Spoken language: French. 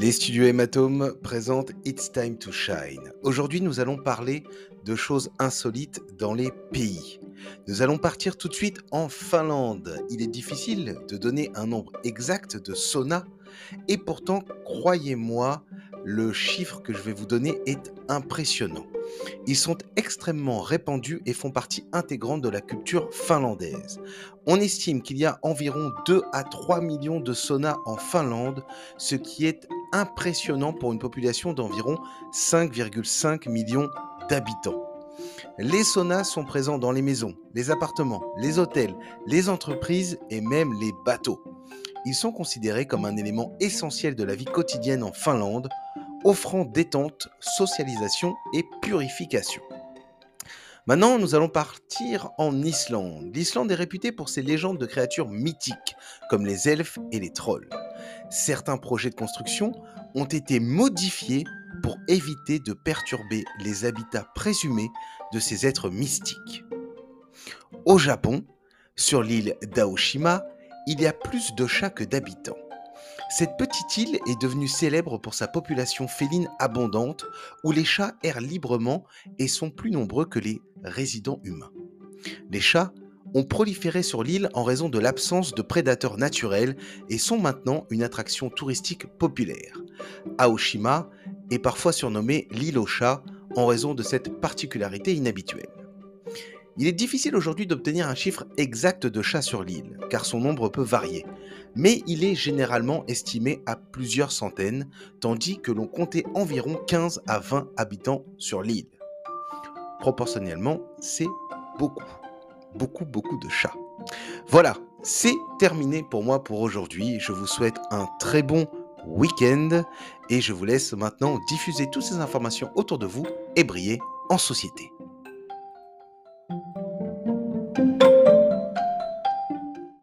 Les studios Hématome présentent It's Time to Shine. Aujourd'hui, nous allons parler de choses insolites dans les pays. Nous allons partir tout de suite en Finlande. Il est difficile de donner un nombre exact de saunas et pourtant, croyez-moi, le chiffre que je vais vous donner est impressionnant. Ils sont extrêmement répandus et font partie intégrante de la culture finlandaise. On estime qu'il y a environ 2 à 3 millions de saunas en Finlande, ce qui est impressionnant pour une population d'environ 5,5 millions d'habitants. Les saunas sont présents dans les maisons, les appartements, les hôtels, les entreprises et même les bateaux. Ils sont considérés comme un élément essentiel de la vie quotidienne en Finlande, offrant détente, socialisation et purification. Maintenant, nous allons partir en Islande. L'Islande est réputée pour ses légendes de créatures mythiques, comme les elfes et les trolls. Certains projets de construction ont été modifiés pour éviter de perturber les habitats présumés de ces êtres mystiques. Au Japon, sur l'île d'Aoshima, il y a plus de chats que d'habitants. Cette petite île est devenue célèbre pour sa population féline abondante, où les chats errent librement et sont plus nombreux que les résidents humains. Les chats ont proliféré sur l'île en raison de l'absence de prédateurs naturels et sont maintenant une attraction touristique populaire. Aoshima est parfois surnommée l'île aux chats en raison de cette particularité inhabituelle. Il est difficile aujourd'hui d'obtenir un chiffre exact de chats sur l'île, car son nombre peut varier, mais il est généralement estimé à plusieurs centaines, tandis que l'on comptait environ 15 à 20 habitants sur l'île. Proportionnellement, c'est beaucoup, beaucoup, beaucoup de chats. Voilà, c'est terminé pour moi pour aujourd'hui. Je vous souhaite un très bon week-end et je vous laisse maintenant diffuser toutes ces informations autour de vous et briller en société.